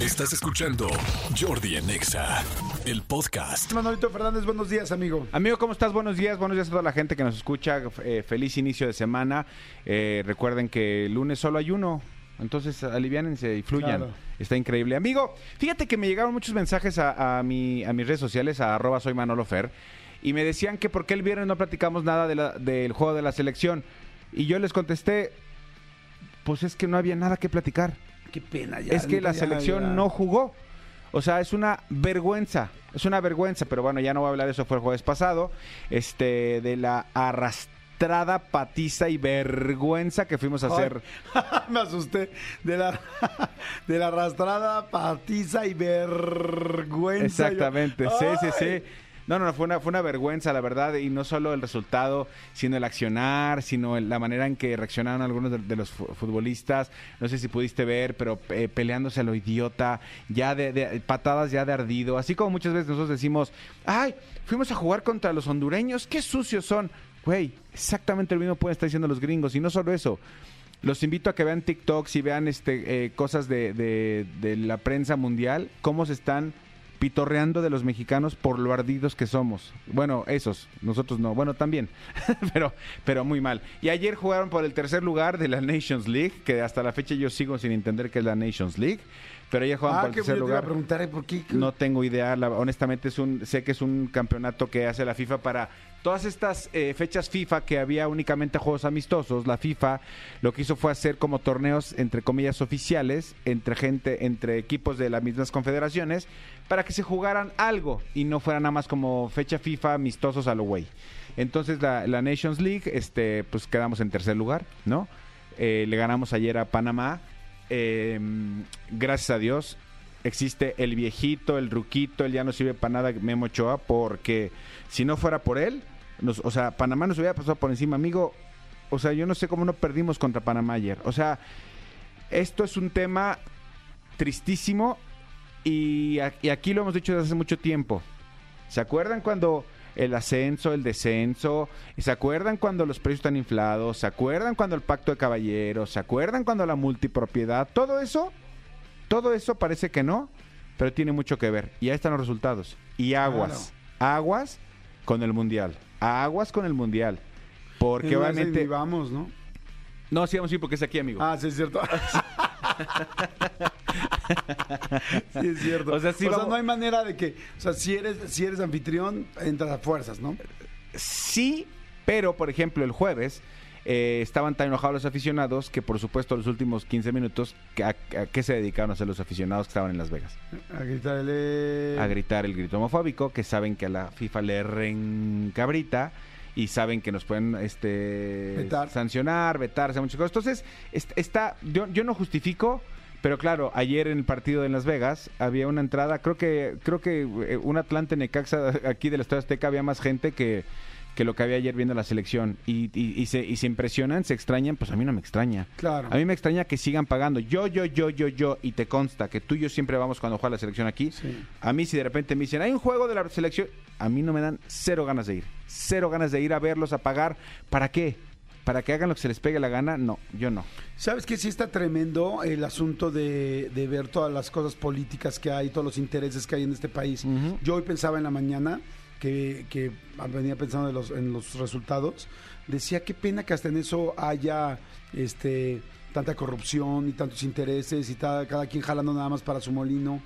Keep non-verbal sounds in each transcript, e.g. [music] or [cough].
Estás escuchando Jordi en Exa, el podcast. Manolito Fernández, buenos días, amigo. Amigo, ¿cómo estás? Buenos días, buenos días a toda la gente que nos escucha. Eh, feliz inicio de semana. Eh, recuerden que el lunes solo hay uno. Entonces, aliviánense y fluyan. Claro. Está increíble. Amigo, fíjate que me llegaron muchos mensajes a, a mi- a mis redes sociales, a arroba soy Manolo Fer, y me decían que por qué el viernes no platicamos nada de la- del juego de la selección. Y yo les contesté, pues es que no había nada que platicar. Qué pena ya. es que la ya, selección ya. no jugó. O sea, es una vergüenza. Es una vergüenza, pero bueno, ya no voy a hablar de eso, fue el jueves pasado. Este, de la arrastrada patiza y vergüenza que fuimos a Ay, hacer. [laughs] Me asusté de la, [laughs] de la arrastrada, patiza y vergüenza. Exactamente, Yo- sí, sí, sí. No, no, no, fue una, vergüenza, la verdad, y no solo el resultado, sino el accionar, sino el- la manera en que reaccionaron algunos de, los fu- futbolistas. No sé si pudiste ver, pero eh, peleándose a lo idiota, ya de, de- patadas ya de ardido. Así como muchas veces nosotros decimos, ay, fuimos a jugar contra los hondureños, qué sucios son. Güey, exactamente lo mismo pueden estar diciendo los gringos, y no solo eso. Los invito a que vean TikToks y vean este, eh, cosas de la prensa mundial, cómo se están pitorreando de los mexicanos por lo ardidos que somos. Bueno, esos, nosotros no. Bueno, también, [laughs] pero, pero muy mal. Y ayer jugaron por el tercer lugar de la Nations League, que hasta la fecha yo sigo sin entender qué es la Nations League. Pero ayer jugaron Ah, por el tercer lugar. preguntar, ¿eh? ¿por qué? No tengo idea, la- honestamente es un, sé que es un campeonato que hace la FIFA para todas estas eh, fechas FIFA que había únicamente juegos amistosos. La FIFA lo que hizo fue hacer como torneos entre comillas oficiales entre gente, entre equipos de las mismas confederaciones para que se jugaran algo y no fuera nada más como fecha FIFA amistosos a lo güey. Entonces la, Nations League, este, pues quedamos en tercer lugar, ¿no? Eh, le ganamos ayer a Panamá. Eh, gracias a Dios existe el viejito, el ruquito, el ya no sirve para nada Memo Ochoa, porque si no fuera por él, nos- o sea, Panamá nos hubiera pasado por encima, amigo. O sea, yo no sé cómo no perdimos contra Panamá ayer. O sea, esto es un tema tristísimo y, y aquí lo hemos dicho desde hace mucho tiempo. ¿Se acuerdan cuando el ascenso, el descenso? ¿Se acuerdan cuando los precios están inflados? ¿Se acuerdan cuando el pacto de caballeros? ¿Se acuerdan cuando la multipropiedad? Todo eso, todo eso parece que no, pero tiene mucho que ver. Y ahí están los resultados. Y aguas, aguas con el mundial. Aguas con el mundial. Porque serie obviamente... vamos, ¿no? No, sí, vamos ir porque es aquí, amigo. Ah, sí, es cierto. [laughs] sí, es cierto. O sea, sí o sea, no hay manera de que. O sea, si eres, si eres anfitrión, entras a fuerzas, ¿no? Sí, pero por ejemplo el jueves eh, estaban tan enojados los aficionados que por supuesto los últimos 15 minutos, que- ¿a, a qué se dedicaron a hacer los aficionados que estaban en Las Vegas? A gritarle. A gritar el grito homofóbico, que saben que a la FIFA le rencabrita y saben que nos pueden este sancionar, vetar, hacer muchas cosas. Entonces, est- está, yo, yo no justifico, pero claro, ayer en el partido en Las Vegas había una entrada, creo que, creo que eh, un Atlante Necaxa aquí del Estadio Azteca había más gente que, que lo que había ayer viendo la selección. Y, y- y se, y se impresionan, se extrañan, pues a mí no me extraña. Claro. A mí me extraña que sigan pagando. Yo, yo, yo, yo, yo, y te consta que tú y yo siempre vamos cuando juega la selección aquí. Sí. A mí si de repente me dicen, hay un juego de la selección, a mí no me dan cero ganas de ir. Cero ganas de ir a verlos, a pagar. ¿Para qué? ¿Para que hagan lo que se les pegue la gana? No, yo no. ¿Sabes que sí está tremendo el asunto de, de ver todas las cosas políticas que hay, todos los intereses que hay en este país? Yo hoy pensaba en la mañana, que, que venía pensando en los, en los resultados, decía qué pena que hasta en eso haya este tanta corrupción y tantos intereses y cada quien jalando nada más para su molino.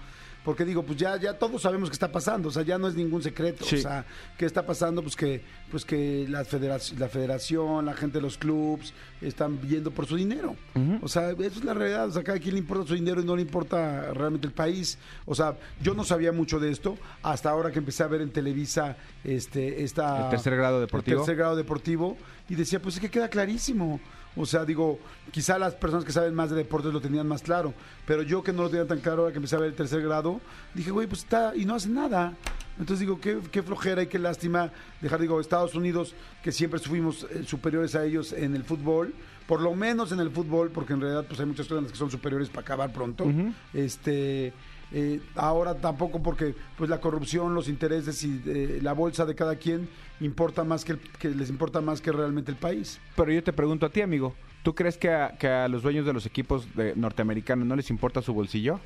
Porque digo, pues ya, ya todos sabemos qué está pasando, o sea, ya no es ningún secreto. Sí. O sea, ¿qué está pasando? Pues que, pues que la, federación, la federación, la gente de los clubs están viendo por su dinero. O sea, eso es la realidad. O sea, cada quien le importa su dinero y no le importa realmente el país. O sea, yo no sabía mucho de esto hasta ahora que empecé a ver en Televisa este, esta, El tercer grado deportivo. el tercer grado deportivo y decía, pues es que queda clarísimo. O sea, digo, quizá las personas que saben más de deportes lo tenían más claro, pero yo que no lo tenía tan claro ahora que empecé a ver el tercer grado, dije, güey, pues está, y no hace nada. Entonces digo, qué, qué flojera y qué lástima dejar, digo, Estados Unidos, que siempre fuimos eh, superiores a ellos en el fútbol, por lo menos en el fútbol, porque en realidad pues hay muchas cosas en las que son superiores para acabar pronto. Este eh, ahora tampoco porque pues la corrupción, los intereses y eh, la bolsa de cada quien importa más que, el- que les importa más que realmente el país. Pero yo te pregunto a ti, amigo, ¿tú crees que a, que a los dueños de los equipos de- norteamericanos no les importa su bolsillo?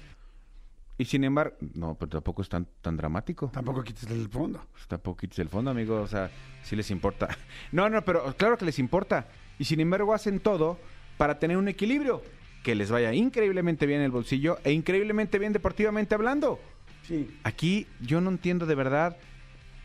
Y sin embargo, no, pero tampoco es tan, tan dramático. Tampoco quites el fondo. Pues tampoco quites el fondo, amigo. O sea, sí les importa. [laughs] No, no, pero claro que les importa. Y sin embargo hacen todo para tener un equilibrio. Que les vaya increíblemente bien el bolsillo e increíblemente bien deportivamente hablando. Sí. Aquí yo no entiendo de verdad.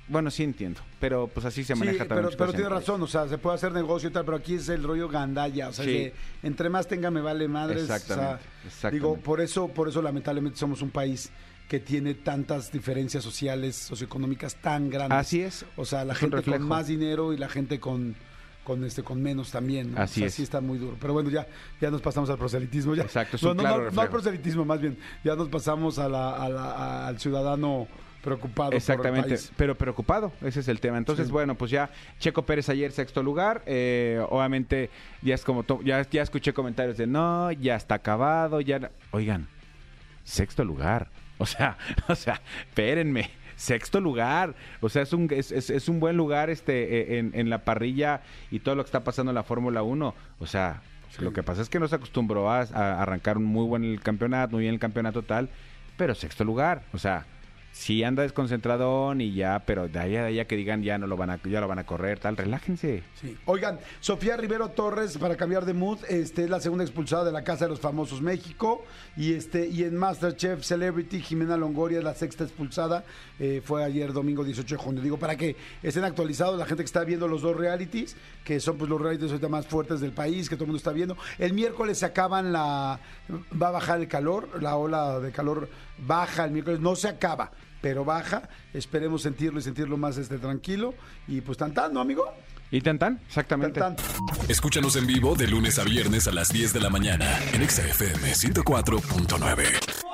Bueno, sí entiendo, pero pues así se maneja Sí, también. pero, pero tiene razón, o sea, se puede hacer negocio y tal, pero aquí es el rollo gandalla, o sea, Sí. que entre más tenga me vale madres. o sea, Exactamente, exactamente. Digo, por eso, por eso lamentablemente somos un país que tiene tantas diferencias sociales, socioeconómicas tan grandes. Así es. O sea, la Es gente con más dinero y la gente con con este con menos también, ¿no? Así O sea, es. sí está muy duro. Pero bueno, ya ya nos pasamos al proselitismo ya. Exacto, es No, un no, claro no, no al proselitismo, más bien, ya nos pasamos a la- a la- al ciudadano preocupado por el Exactamente, país. pero preocupado, ese es el tema. Entonces, Sí. bueno, pues ya Checo Pérez ayer sexto lugar, eh, obviamente ya es como, ya, ya escuché comentarios de no, ya está acabado, ya... no". Oigan, sexto lugar, [laughs] o sea, o sea, espérenme, sexto lugar, o sea, es un, es, es- es un buen lugar este eh, en, en la parrilla y todo lo que está pasando en la Fórmula 1, o sea... Lo que pasa es que no se acostumbró a, a arrancar un muy buen el campeonato, muy bien el campeonato tal, pero sexto lugar, o sea, sí anda desconcentradón y ya, pero de ahí a allá que digan ya no lo van a, ya lo van a correr, tal, relájense. Sí. Oigan, Sofía Rivero Torres, para cambiar de mood, este, es la segunda expulsada de la Casa de los Famosos México. Y este y en Masterchef Celebrity, Jimena Longoria es la sexta expulsada. eh, fue ayer domingo 18 de junio. Digo, para que estén actualizados la gente que está viendo los dos realities, que son pues los realities ahorita más fuertes del país, que todo el mundo está viendo. El miércoles se acaban la... Va a bajar el calor, la ola de calor baja el miércoles, no se acaba. Pero baja, esperemos sentirlo y sentirlo más este, tranquilo. Y pues tan tan, ¿no, amigo? ¿Y tan tan? Exactamente. Tan, tan. Escúchanos en vivo de lunes a viernes a las 10 de la mañana en Exa FM 104.9.